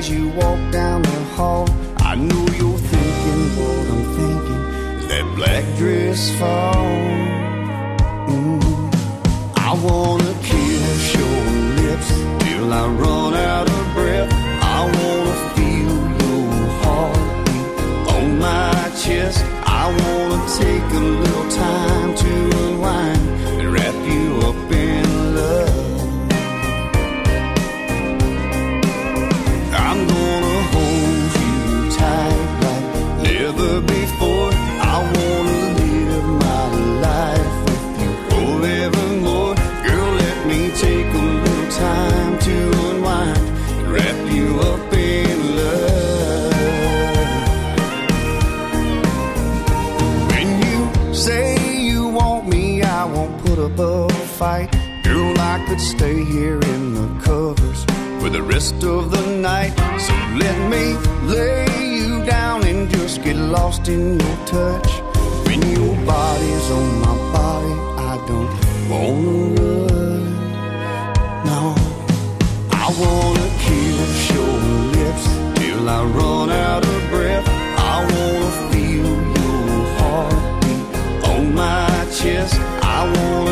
as you walk down the hall. I know you're thinking what I'm thinking. That black dress fall. Mm. I wanna kiss your lips till I run out of breath. I wanna feel your heartbeat on my chest. I wanna take a little time here in the covers for the rest of the night. So let me lay you down and just get lost in your touch. When your body's on my body, I don't wanna run. No, I wanna kiss your lips till I run out of breath. I wanna feel your heartbeat on my chest. I wanna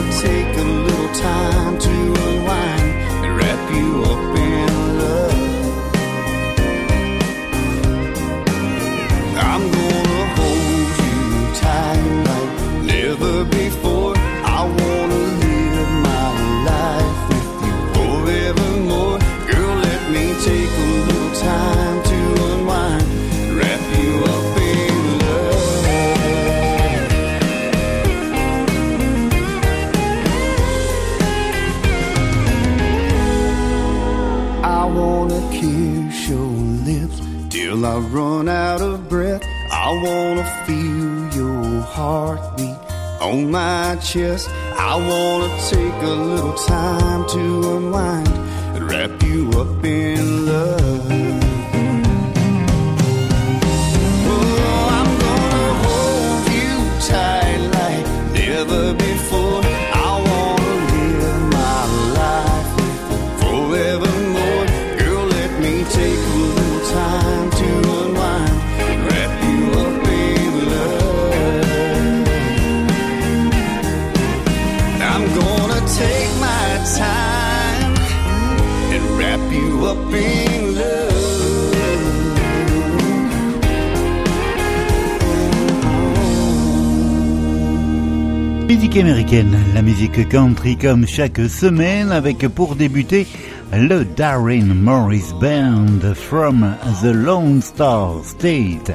La musique country comme chaque semaine avec pour débuter le Darren Morris Band from the Lone Star State,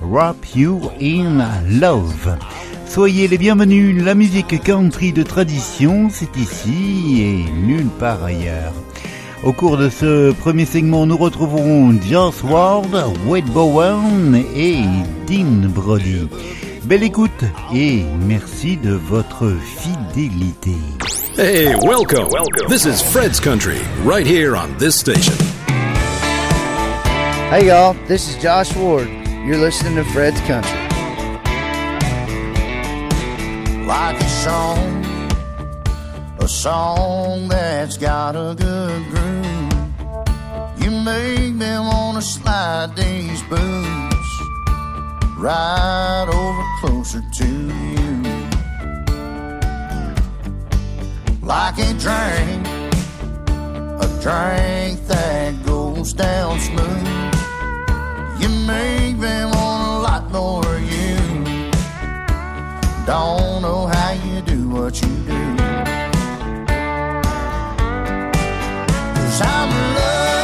Wrap You in Love. Soyez les bienvenus, la musique country de tradition, c'est ici et nulle part ailleurs. Au cours de ce premier segment, nous retrouverons Joss Ward, Wade Bowen et Dean Brody. Belle écoute et merci de votre fidélité. Hey, welcome. Welcome. This is Fred's Country, right here on this station. Hey y'all, this is Josh Ward. You're listening to Fred's Country. like a song, a song that's got a good groove. You make me wanna slide these boots right over closer to you. Like a drink, a drink that goes down smooth. You make me want a lot more of you. Don't know how you do what you do. Cause I'm loving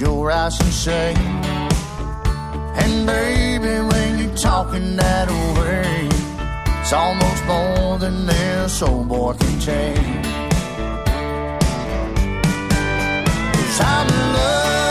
your eyes and say, And baby, when you're talking that way, it's almost more than this old boy can take. Cause I'm in love.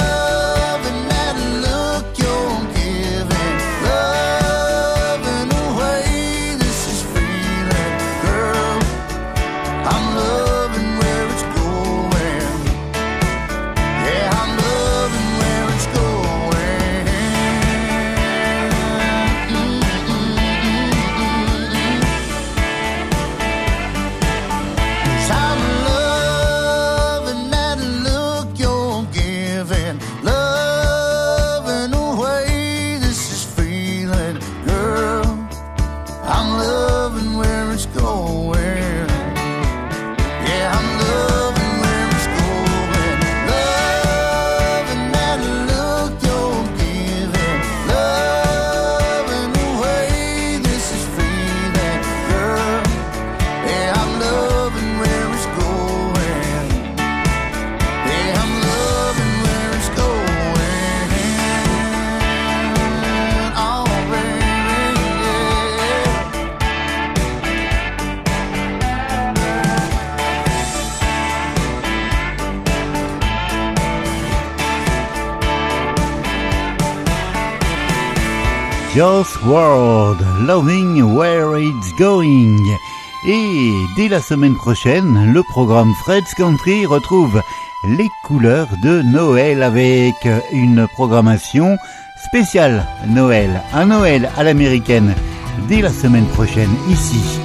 Joss world, Loving Where It's Going. Et dès la semaine prochaine, le programme Fred's Country retrouve les couleurs de Noël avec une programmation spéciale Noël, un Noël à l'américaine dès la semaine prochaine ici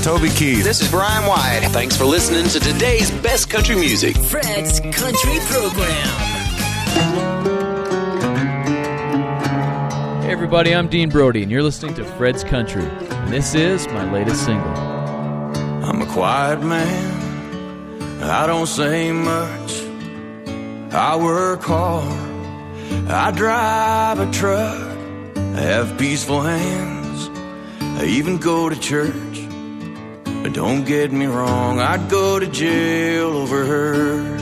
is Toby Keith. This is Brian White. Thanks for listening to today's best country music. Fred's Country Program. Hey everybody, I'm Dean Brody, and you're listening to Fred's Country. And this is my latest single. I'm a quiet man. I don't say much. I work hard. I drive a truck. I have peaceful hands. I even go to church. Don't get me wrong, I'd go to jail over her.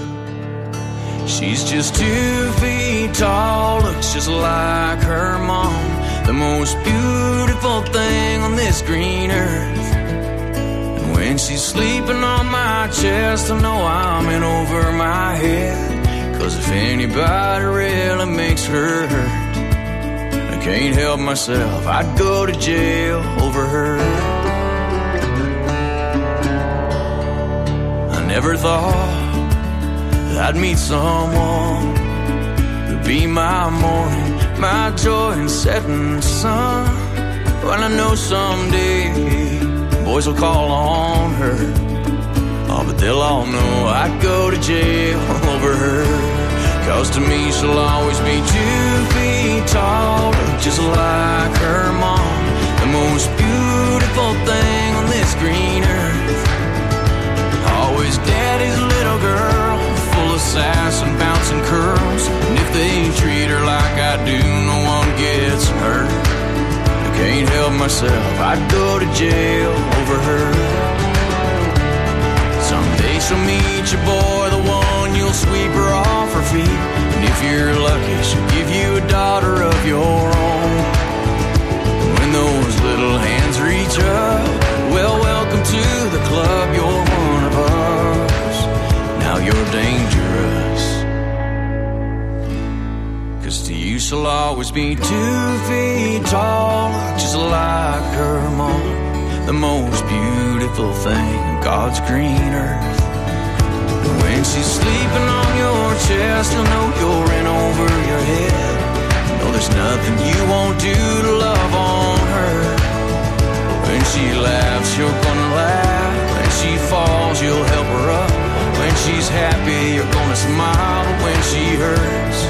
She's just two feet tall, looks just like her mom. The most beautiful thing on this green earth. And when she's sleeping on my chest, I know I'm in over my head. Cause if anybody really makes her hurt, I can't help myself. I'd go to jail over her. Never thought I'd meet someone who'd be my morning, my joy and setting sun. Well, I know someday boys will call on her. Oh, but they'll all know I'd go to jail over her. Cause to me, she'll always be two feet tall, just like her mom. The most beautiful thing on this green earth. Sass and bouncing curls. And if they treat her like I do, no one gets hurt. I can't help myself, I'd go to jail over her. Someday she'll meet your boy, the one you'll sweep her off her feet. And if you're lucky, she'll give you a daughter of your own. When those little hands reach up, well, welcome to the club. You're one. Now you're dangerous. Cause to you, she'll always be two feet tall, just like her mom. The most beautiful thing God's green earth. When she's sleeping on your chest, you'll know you're in over your head. No, there's nothing you won't do to love on her. When she laughs, you're gonna laugh. Happy, you're gonna smile. When she hurts,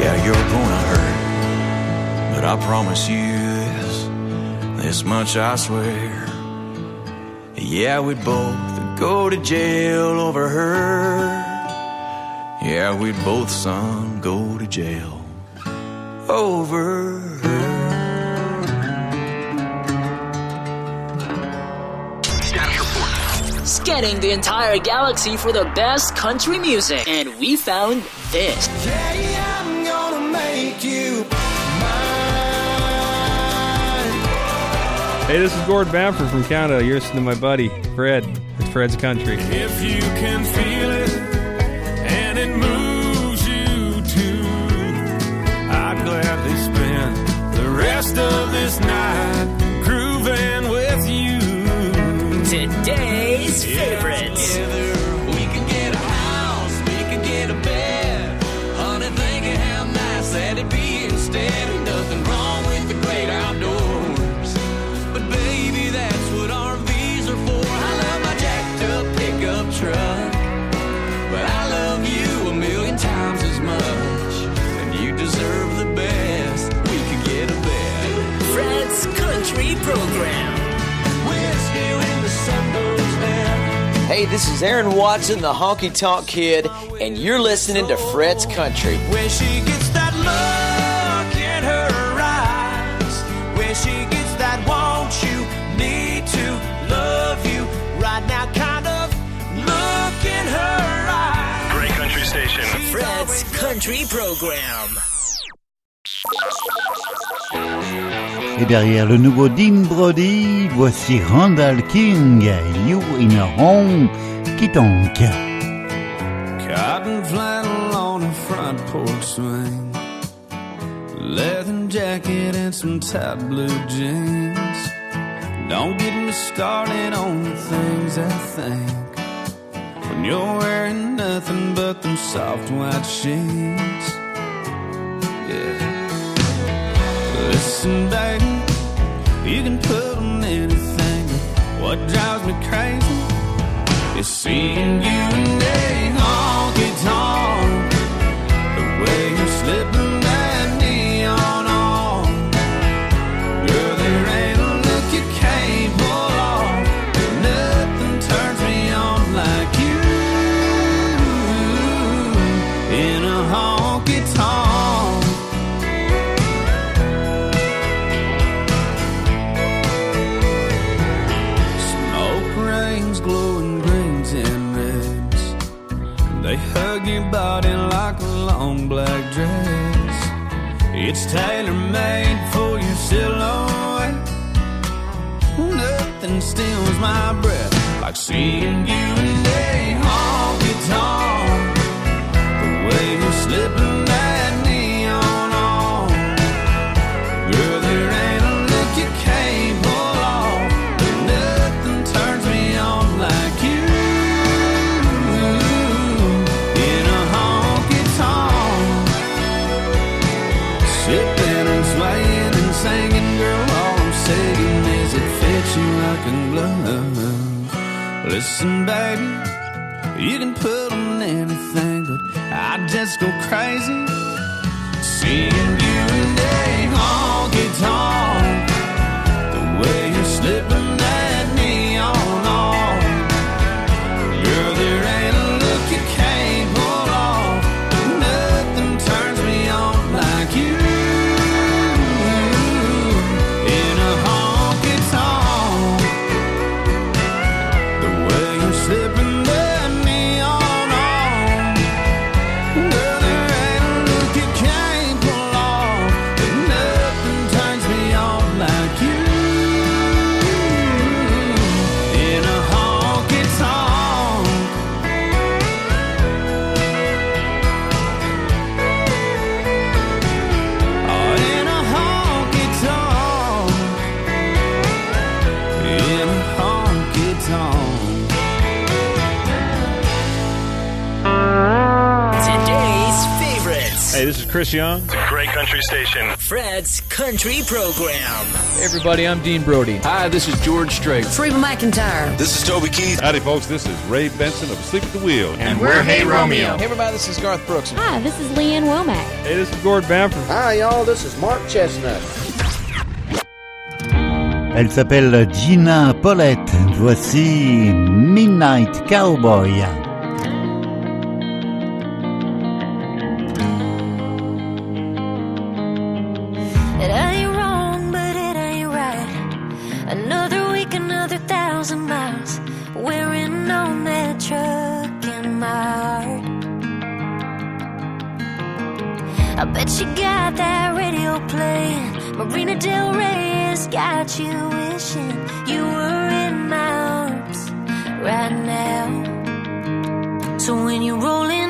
yeah, you're gonna hurt. But I promise you this, this much I swear. Yeah, we'd both go to jail over her. Yeah, we'd both, son, go to jail over her. Scanning the entire galaxy for the best country music. And we found this. Yeah, I'm gonna make you Hey, this is Gord Bamford from Canada. You're listening to my buddy, Fred. It's Fred's Country. If you can feel it and it moves you too, I'd gladly spend the rest of this night grooving with you. Today's favorites. Hey, this is Aaron Watson, the Honky Tonk Kid, and you're listening to Fred's Country. When she gets that look in her eyes, when she gets that want you, need to love you right now kind of look in her eyes. Great country station. Fred's Country Program. Derrière le nouveau Dean Brody, voici Randall King, You in a Home qui tonk. Cotton flannel on a front porch swing. Leather jacket and some tight blue jeans. Don't get me started on the things I think. When you're wearing nothing but them soft white sheets. Listen, baby, You can put on anything. What drives me crazy is seeing you in a honky tonk. The way you're slipping body like a long black dress. It's tailor made for your silhouette. Nothing steals my breath like seeing you in a honky tonk. The way you're slipping that fits you like a glove. Listen, baby, you can put on anything, but I just go crazy seeing you in a honky tonk. The way you're slipping Chris Young. It's a great country station. Fred's Country Program. Hey everybody, I'm Dean Brody. Hi, this is George Strait. Reba McEntire. This is Toby Keith. Howdy, folks. This is Ray Benson of Asleep at the Wheel. And we're Hey Romeo. Hey everybody, this is Garth Brooks. Hi, this is Lee Ann Womack. Hey, this is Gord Bamford. Hi, y'all. This is Mark Chesnutt. Elle s'appelle Jenna Paulette. Voici Midnight Cowboy. I bet you got that radio playing. Marina Del Rey has got you wishing you were in my arms right now. So when you're rolling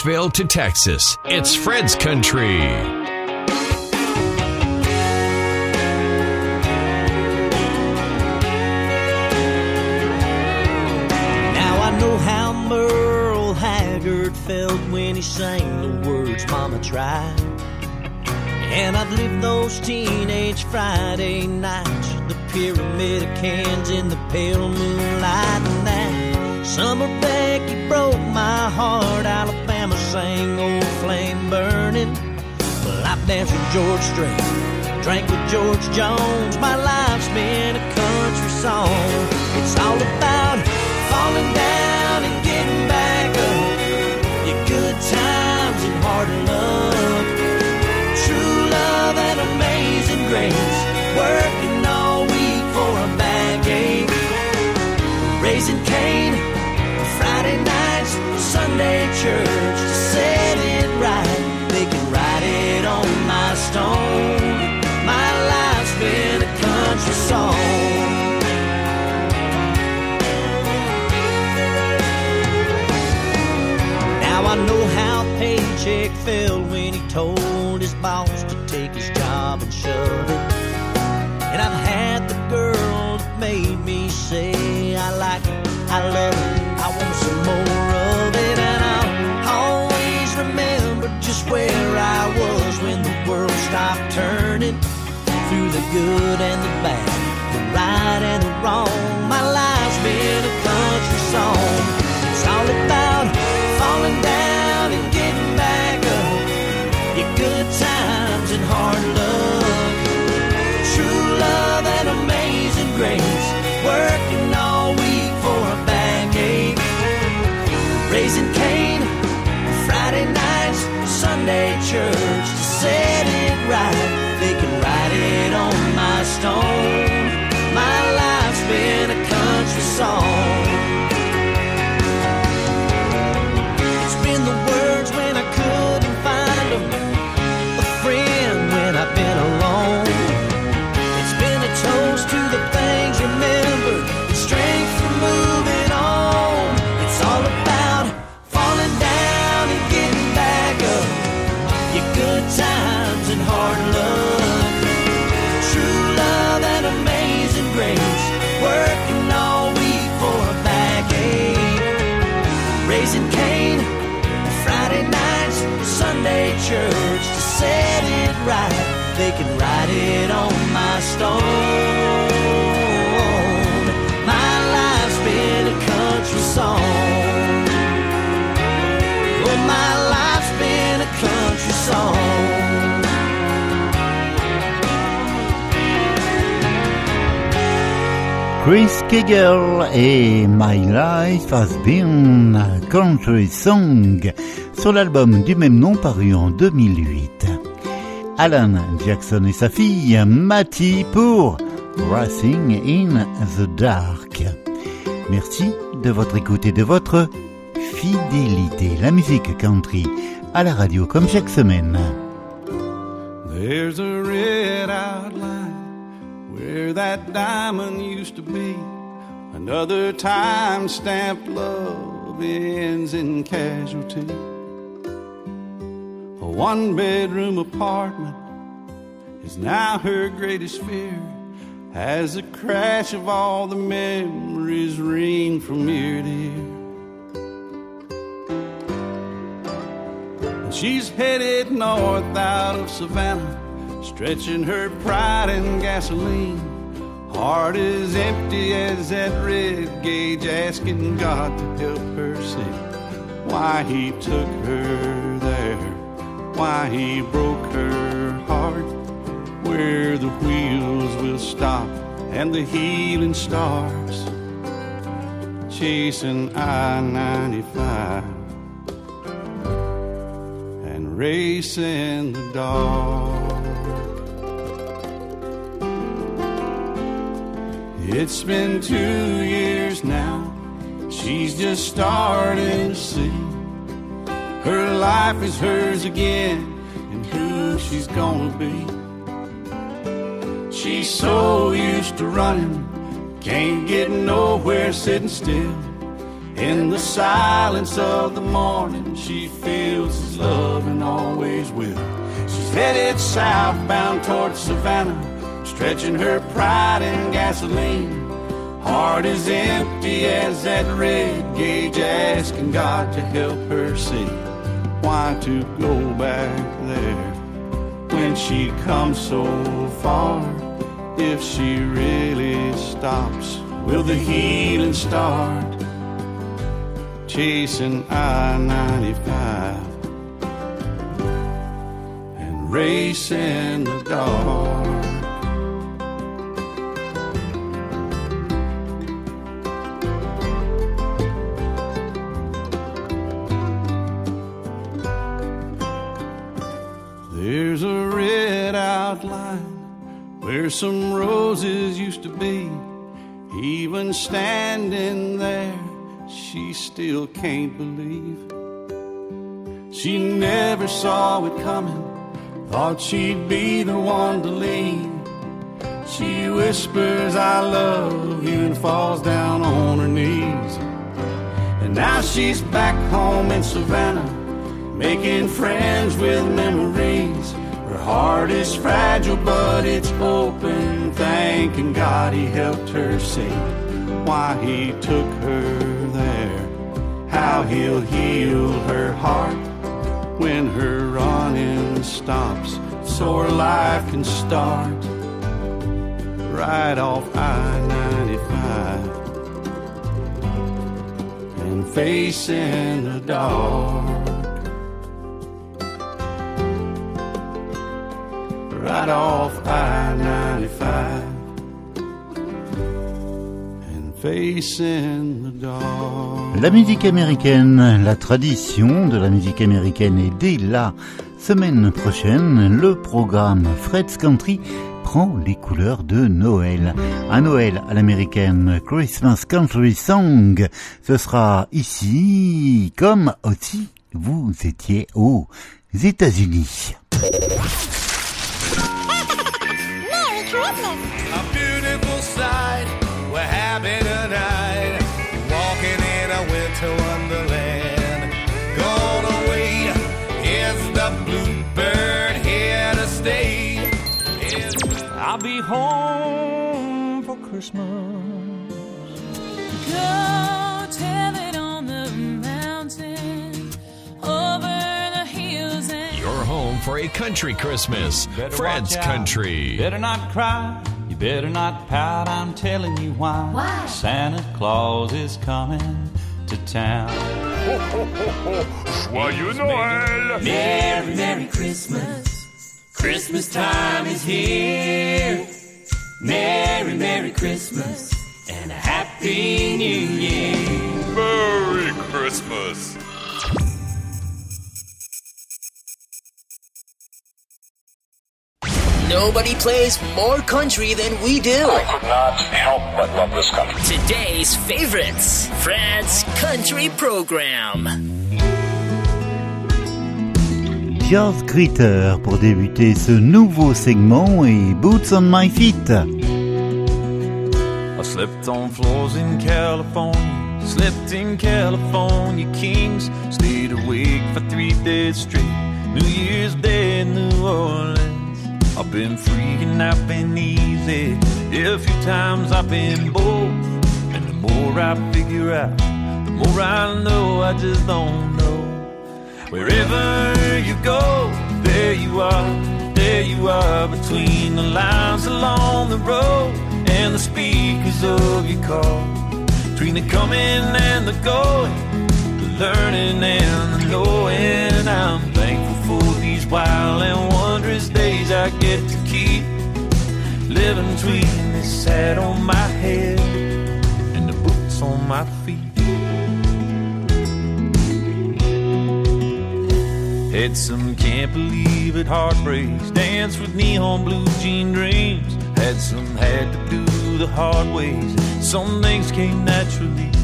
Nashville to Texas, it's Fred's Country. Now I know how Merle Haggard felt when he sang the words Mama tried. And I've lived those teenage Friday nights, the pyramid of cans in the pale moonlight. And that summer Becky broke my heart. Alabama sang Old Flame Burning. Well, I've danced with George Strait, drank with George Jones. My life's been a country song. It's all about falling down and getting back up. Your good times and hard luck. True love and amazing grace. Working all week for a backache. Raising Cain, Friday nights, Sunday church told his boss to take his job and shove it. And I've had the girl that made me say I like it, I love it, I want some more of it. And I'll always remember just where I was when the world stopped turning. Through the good and the bad, the right and the wrong, They can write it on my stone. My life's been a country song. Oh, my life's been a country song. Chris Kegel et My Life Has Been a Country Song sur l'album du même nom paru en 2008. Alan Jackson et sa fille Matty pour Racing in the Dark. Merci de votre écoute et de votre fidélité. La musique country à la radio comme chaque semaine. There's a red outline where that diamond used to be. Another time stamped love ends in casualty. One bedroom apartment is now her greatest fear as the crash of all the memories ring from ear to ear. And she's headed north out of Savannah, stretching her pride in gasoline. Heart is empty as that red gauge, asking God to help her see why He took her why He broke her heart, where the wheels will stop and the healing stars chasing I 95 and racing the dark. It's been two years now, she's just starting to see her life is hers again and who she's gonna be. She's so used to running, can't get nowhere sitting still. In the silence of the morning, she feels his love and always will. She's headed southbound towards Savannah, stretching her pride in gasoline. Heart is empty as that red gauge, asking God to help her see why to go back there when she comes so far. If she really stops, will the healing start? Chasing I 95 and racing the dark. Where some roses used to be. Even standing there, she still can't believe. She never saw it coming, thought she'd be the one to leave. She whispers, I love you, and falls down on her knees. And now she's back home in Savannah, making friends with memories. Her heart is fragile, but it's open. Thanking God he helped her see why he took her there. How he'll heal her heart when her running stops, so her life can start right off I 95 and facing the dark. Right off I 95 and facing the. La musique américaine, la tradition de la musique américaine et dès la semaine prochaine, le programme Fred's Country prend les couleurs de Noël. À Noël à l'américaine, Christmas Country Song, ce sera ici comme aussi vous étiez aux États-Unis. A beautiful sight. We're happy tonight. Walking in a winter wonderland. Gone away is the bluebird here to stay. Is I'll be home for Christmas. For a country Christmas. Better Fred's watch out. Country. Better not cry. You better not pout. I'm telling you why. Why? Santa Claus is coming to town. Joyeux Noël! Merry, Merry Christmas. Christmas time is here. Merry, Merry Christmas. And a Happy New Year. Merry Christmas! Nobody plays more country than we do. I could not help but love this country. Today's favorites, Fred's Country Program. Josh Grider pour débuter ce nouveau segment et Boots on My Feet. I slept on floors in California, slept in California Kings, stayed awake for three days straight. New Year's Day in New Orleans. I've been free and I've been easy. A few times I've been bold. And the more I figure out, the more I know I just don't know. Wherever you go, there you are, there you are between the lines along the road and the speakers of your car. Between the coming and the going, the learning and the knowing, I'm for these wild and wondrous days I get to keep living between this hat on my head and the boots on my feet. Had some can't believe it heartbreaks, dance with neon blue jean dreams. Had some had to do the hard ways, some things came naturally.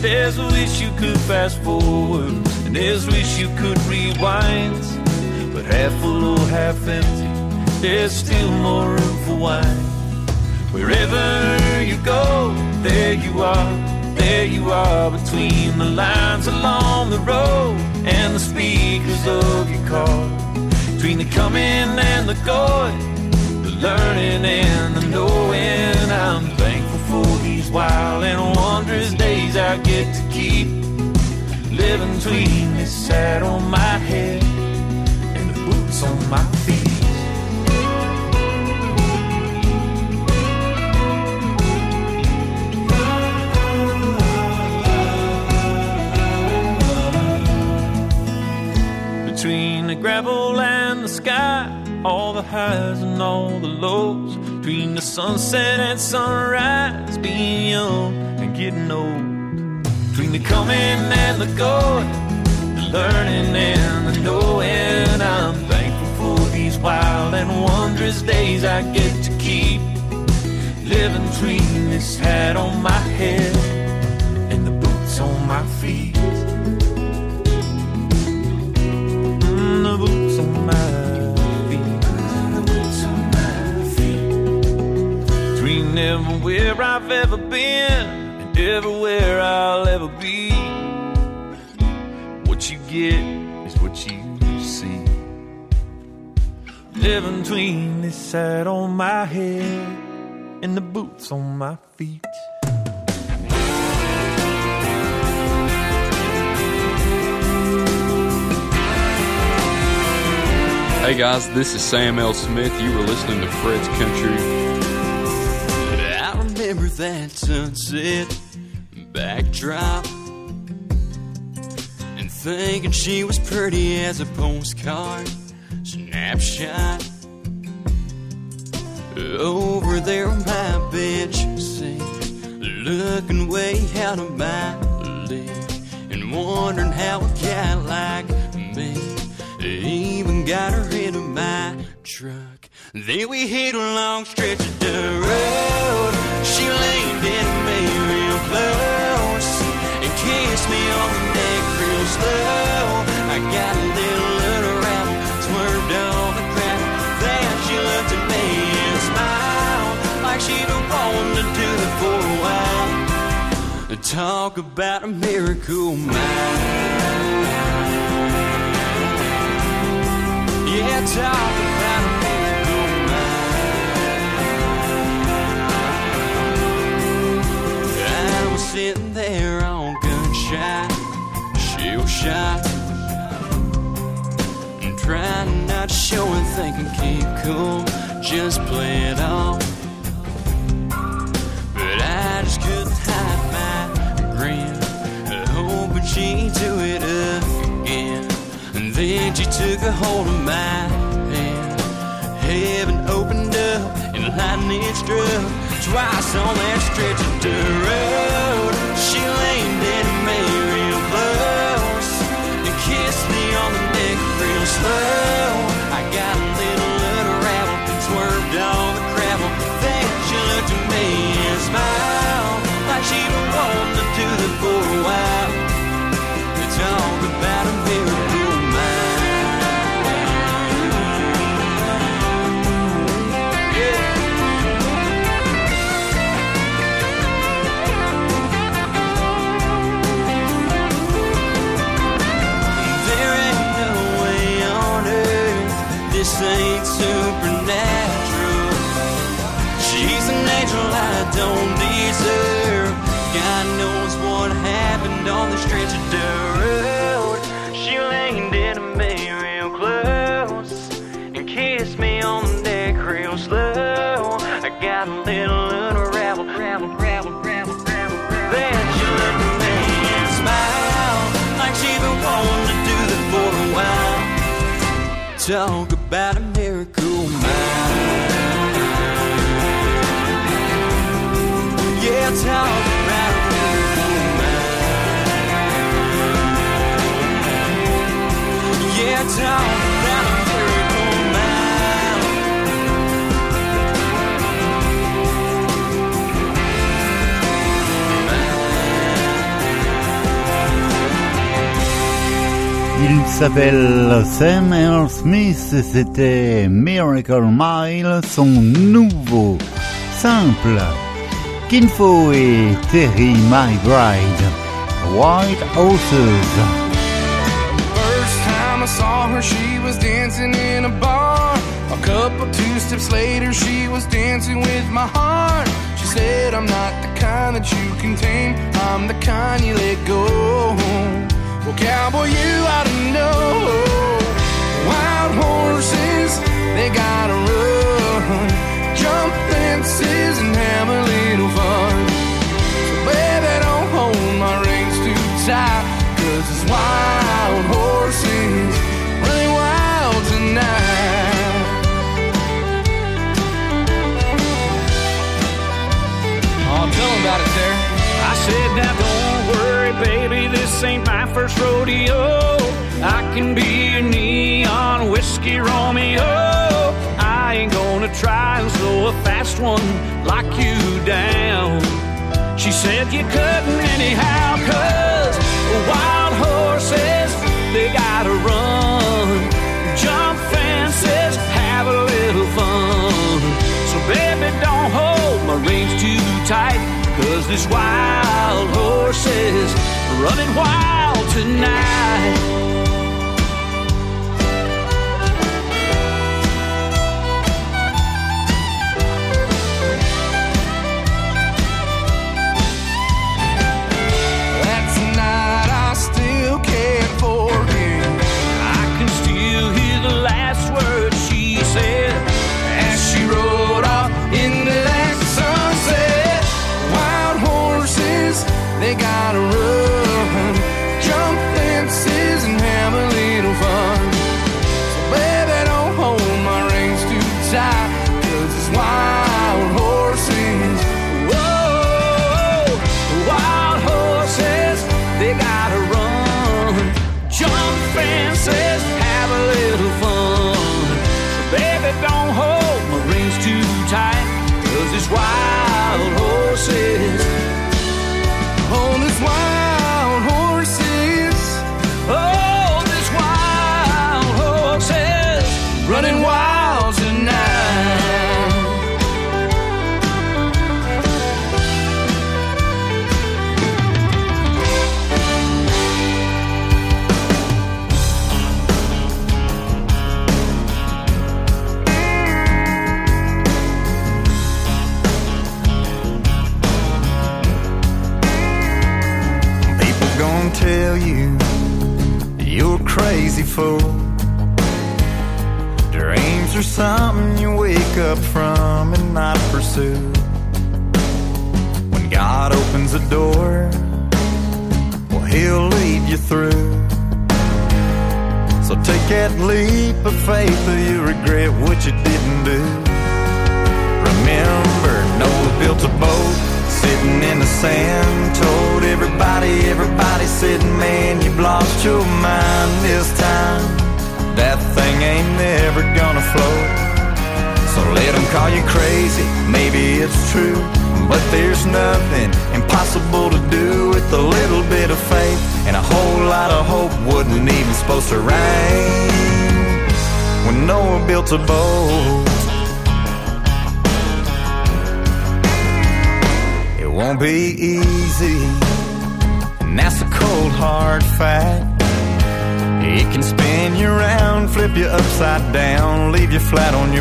There's a wish you could fast forward, and there's a wish you could rewind. But half full or half empty, there's still more room for wine. Wherever you go, there you are, there you are between the lines along the road and the speakers of your car. Between the coming and the going, the learning and the knowing. I'm thankful for these wild and wondrous days I get to keep. Living between this hat on my head and the boots on my feet. Between the gravel and the sky, all the highs and all the lows. Between the sunset and sunrise, being young and getting old. The coming and the going, the learning and the knowing. I'm thankful for these wild and wondrous days I get to keep. Living between this hat on my head and the boots on my feet. Mm, the boots on my feet. Everywhere I've ever been everywhere I'll ever be. What you get is what you see. Living between this hat on my head and the boots on my feet. Hey guys, this is Sam L. Smith. You were listening to Fred's Country. I remember that sunset backdrop and thinking she was pretty as a postcard snapshot. Over there on my bench, see, looking way out of my league and wondering how a guy like me even got her into my truck. Then we hit a long stretch of the road. She leaned in me real close kissed me on the neck real slow. I got a little around, swerved on the ground. Then she looked at me and smiled like she'd wanting to do it for a while. Talk about a miracle mile. Yeah, talk about a miracle mile. I was sitting there shot, and trying not to show and thinking keep cool, just play it off. But I just couldn't hide my grin, hoping she'd do it again. And then she took a hold of my hand. Heaven opened up and lightning struck twice on that stretch of the road. She leaned in me slow. I got ain't supernatural. She's an angel I don't deserve. God knows what happened on the stretch of road. She leaned into me real close and kissed me on the neck real slow. I got a little unraveled, ravel, ravel, ravel, ravel. Then she looked at me and smiled like she'd been wanting to do that for a while. Talk about s'appelle Sam Earl Smith et c'était Miracle Mile, son nouveau simple. Kinfo et Terry My Bride. White Horses. First time I saw her, she was dancing in a bar. A couple two steps later, she was dancing with my heart. She said, I'm not the kind that you can tame, I'm the kind you let go. Well, cowboy, you ought to know. Wild horses, they gotta run, jump fences, and have a little fun. So, baby, don't hold my reins too tight, cause it's wild horses running wild tonight. This ain't my first rodeo. I can be your neon whiskey Romeo. I ain't gonna try and slow a fast one like you down. She said you couldn't anyhow, cause wild horses, they gotta run. Jump fences, have a little fun. So baby, don't hold my reins too tight, cause this wild horse is running wild tonight.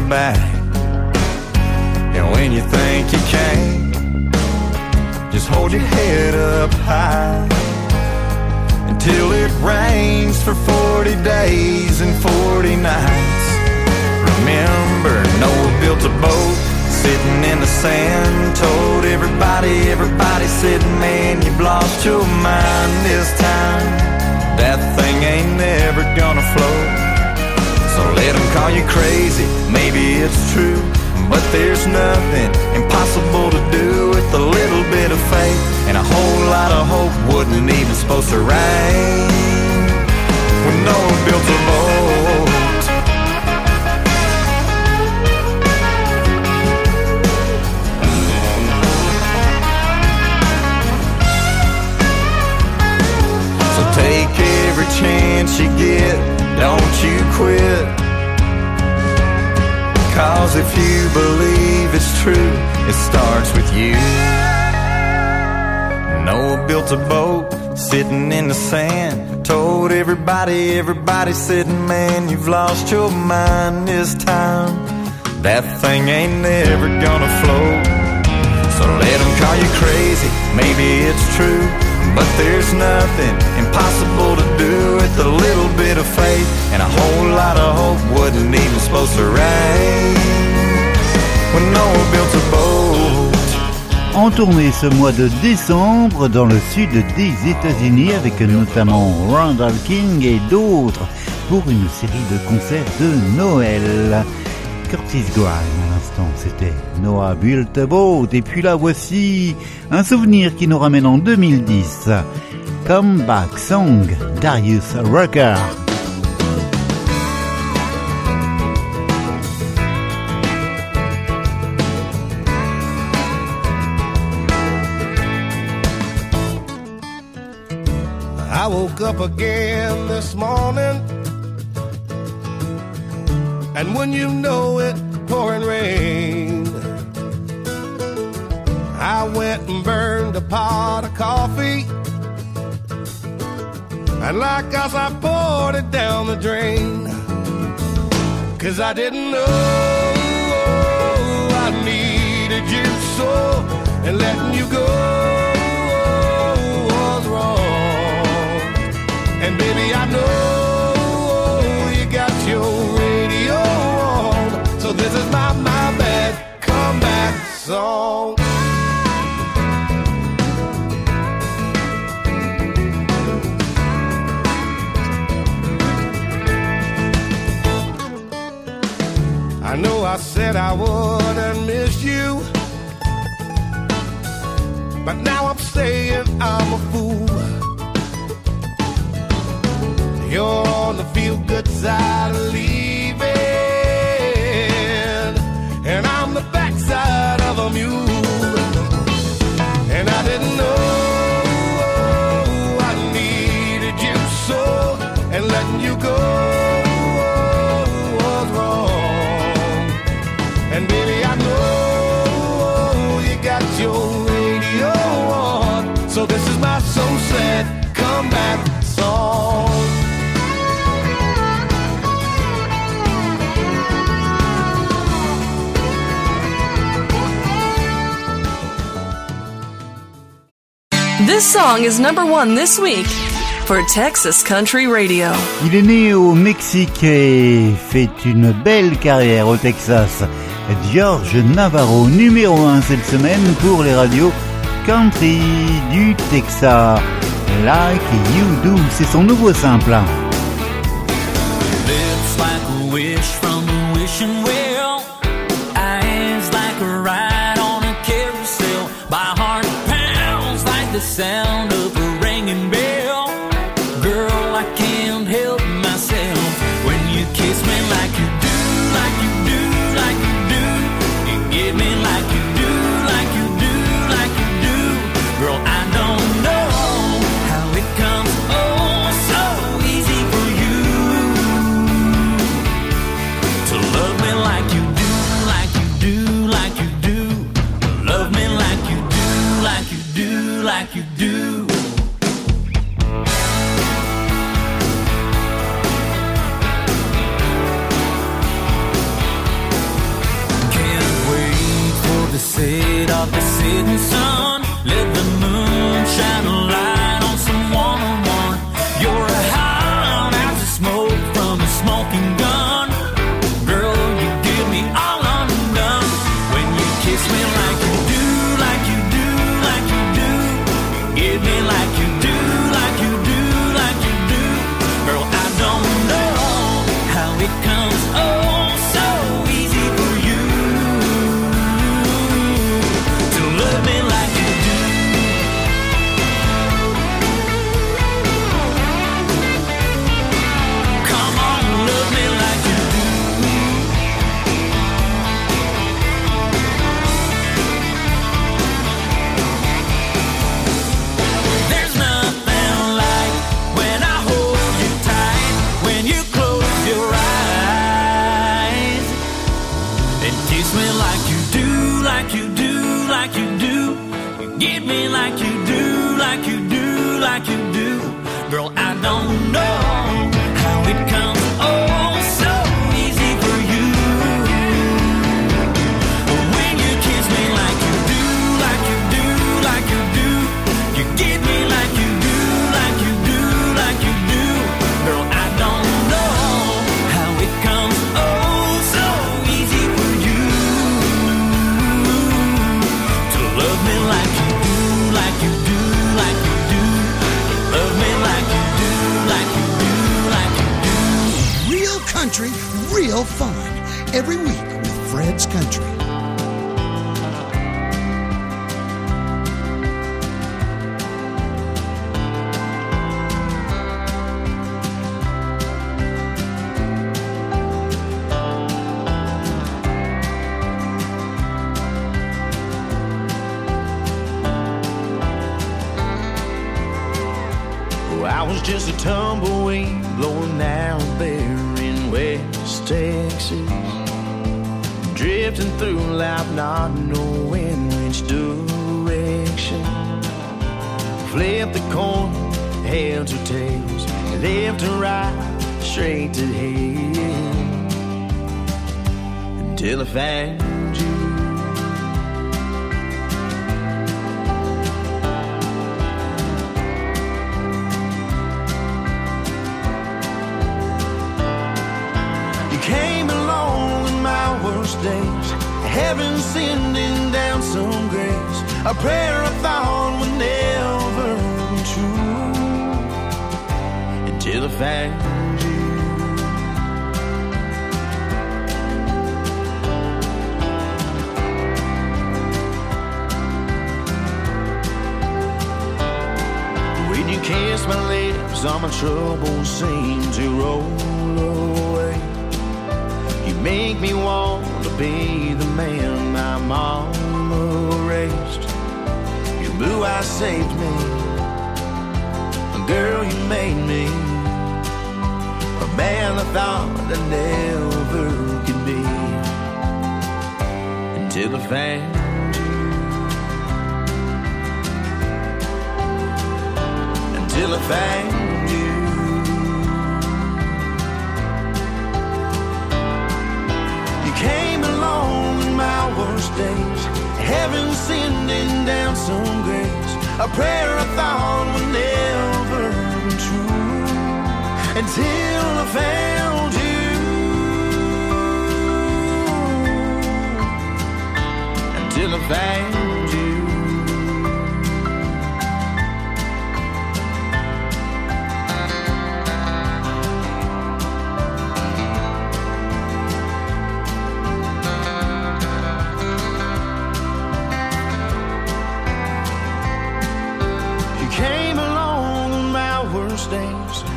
Back. And when you think you can't, just hold your head up high until it rains for 40 days and 40 nights. Remember, Noah built a boat sitting in the sand. Told everybody, everybody said, Man, you've lost your mind this time. That thing ain't never gonna float. So let them call you crazy, maybe it's true. But there's nothing impossible to do with a little bit of faith. And a whole lot of hope wouldn't even supposed to rain. When Noah built a boat. So take every chance you get, don't you quit. Cause if you believe it's true, it starts with you. Noah built a boat sitting in the sand. Told everybody, everybody said, man, you've lost your mind this time. That thing ain't never gonna float. So let them call you crazy, maybe it's true. But there's nothing impossible to do with a little bit of faith and a whole lot of hope. Wasn't even supposed to rain when Noah built a boat. En tournée ce mois de décembre dans le sud des États-Unis avec notamment Randall King et d'autres pour une série de concerts de Noël. Curtis Grime à l'instant, c'était Noah Built a Boat. Et puis là, voici un souvenir qui nous ramène en 2010. Comeback Song, Darius Rucker. I woke up again this morning, and when you know it, pouring rain. I went and burned a pot of coffee, and like us, I poured it down the drain. Cause I didn't know I needed you so, and letting you go was wrong. And baby, I know song. I know I said I wouldn't miss you. But now I'm saying I'm a fool. You're on the feel good side This song is number one this week for Texas Country Radio. Il est né au Mexique et fait une belle carrière au Texas. George Navarro, numéro 1 cette semaine pour les radios country du Texas. Like You Do, c'est son nouveau simple. Lips like a wish from a wishing well. The sound of like you do. Girl, I don't know Every week with Fred's Country. I was just a tumbleweed blowing out there in West Texas. Drifting through life, not knowing which direction. Flip the coin, heads or tails, left or right, straight to hell. Until I found Heaven sending down some grace. A prayer I thought would never be true. Until I found you. When you kiss my lips, all my troubles seem to roll make me want to be the man my mama raised. Your blue eyes saved me. Girl, you made me a man I thought I never could be. Until I found. Until I found worst days, heaven sending down some grace, a prayer I thought would never be true. Until I found you, until I found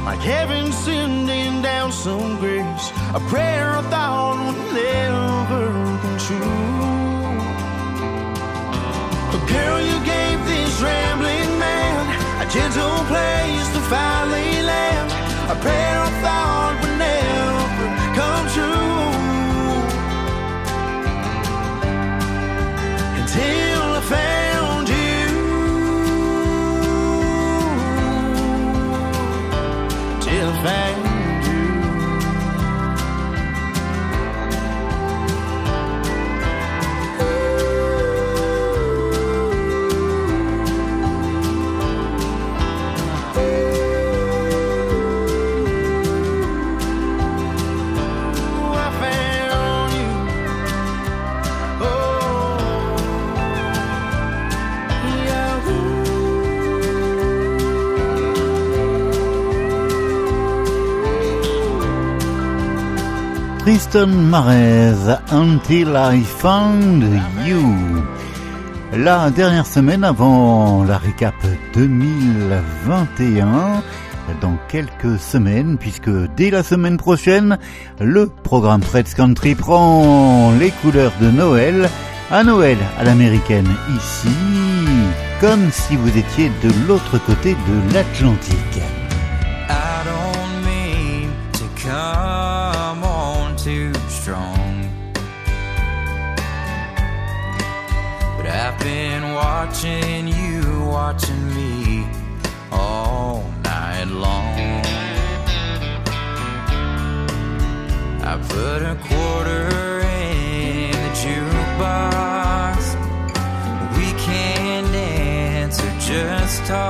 like heaven sending down some grace. A prayer I thought would never come true. But girl, you gave this rambling man a gentle Until I Found You. La dernière semaine avant la récap 2021, dans quelques semaines, puisque dès la semaine prochaine, le programme Fred's Country prend les couleurs de Noël, à Noël à l'américaine ici, comme si vous étiez de l'autre côté de l'Atlantique. Watching me all night long. I put a quarter in the jukebox. We can dance or just talk,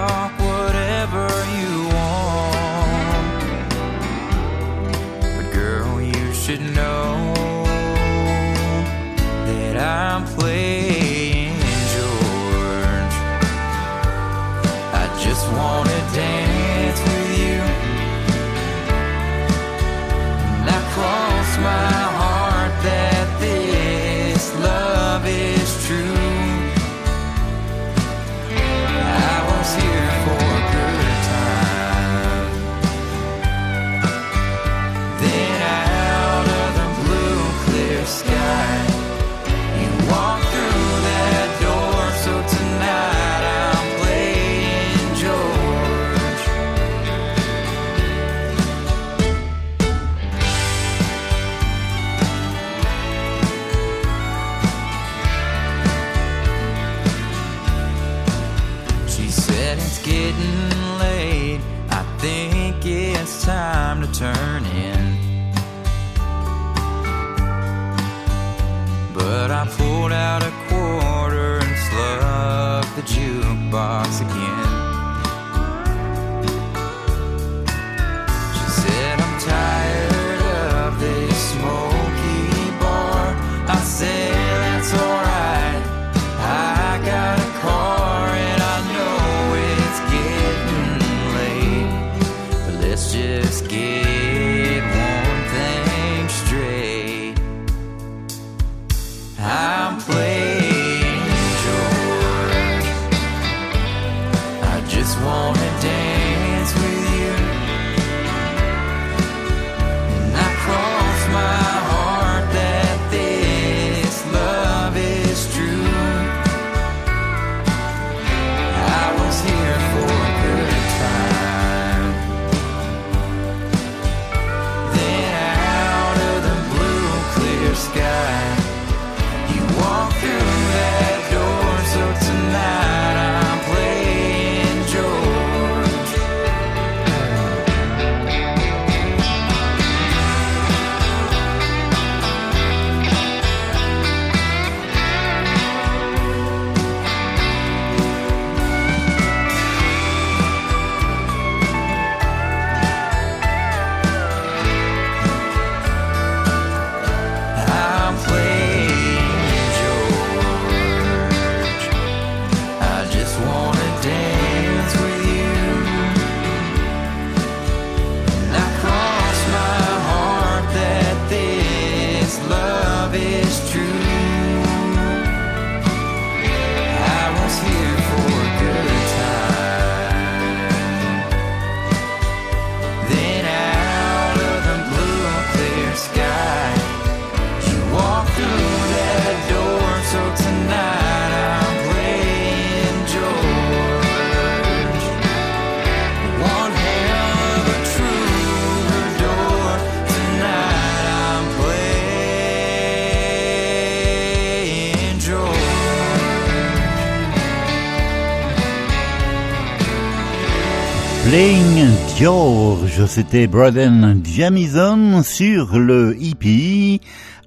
George, c'était Braden Jamison sur le hippie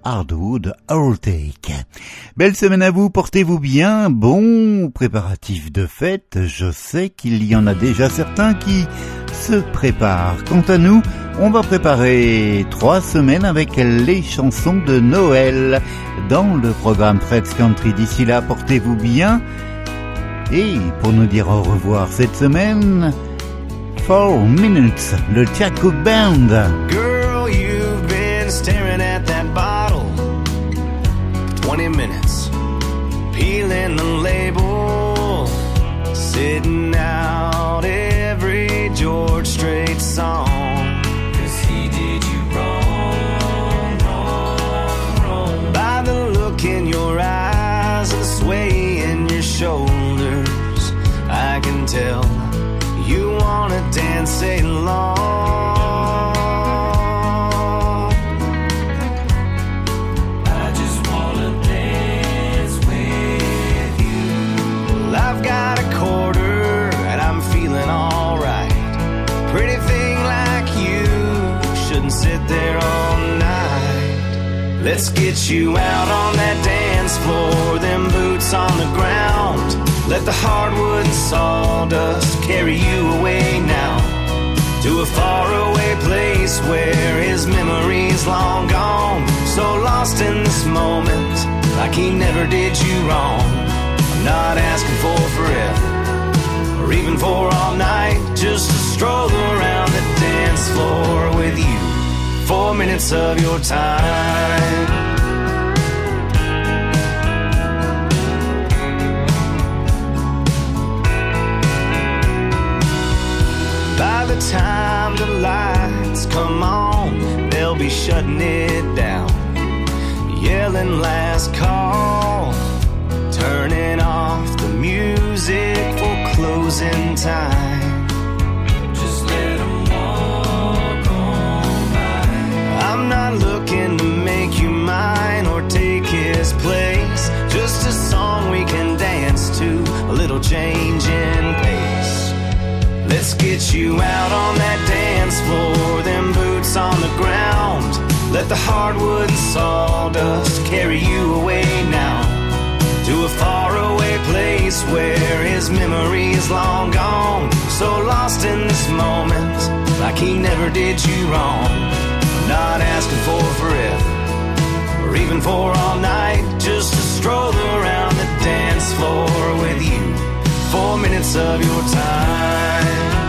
Hardwood Outtake. Belle semaine à vous, portez-vous bien, bon préparatif de fête, je sais qu'il y en a déjà certains qui se préparent. Quant à nous, on va préparer trois semaines avec les chansons de Noël dans le programme Fred's Country. D'ici là, portez-vous bien. Et pour nous dire au revoir cette semaine, Four Minutes, le Chad Cooke Band. Girl, you've been staring at that bottle 20 minutes, peeling the label, sitting out every George Strait song. Cause he did you wrong, wrong, wrong. By the look in your eyes and the sway in your shoulders, I can tell dancing long. I just wanna dance with you. Well, I've got a quarter and I'm feeling alright. Pretty thing like you shouldn't sit there all night. Let's get you out on that dance floor, them boots on the ground let the hardwood sawdust carry you away now to a faraway place where his memory's long gone. So lost in this moment, like he never did you wrong. I'm not asking for forever, or even for all night, just to stroll around the dance floor with you. Four minutes of your time. Time the lights come on, they'll be shutting it down. Yelling last call, turning off the music for closing time. Just let walk on by. I'm not looking to make you mine or take his place. Just a song we can dance to, a little change in pace. Let's get you out on that dance floor, them boots on the ground. Let the hardwood and sawdust carry you away now to a faraway place where his memory is long gone. So lost in this moment, like he never did you wrong. Not asking for forever, or even for all night, just to stroll around the dance floor with you. Four minutes of your time.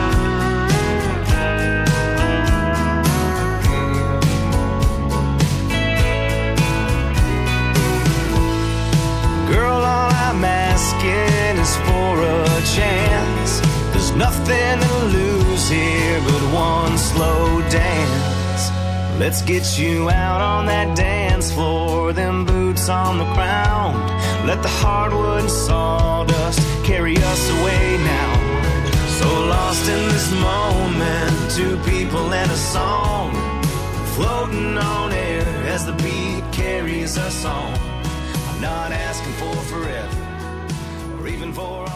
Girl, all I'm asking is for a chance. There's nothing to lose here but one slow dance. Let's get you out on that dance floor, them boots on the ground. Let the hardwood and sawdust carry us away now. So lost in this moment, two people and a song, floating on air as the beat carries us on not asking for forever, or even for.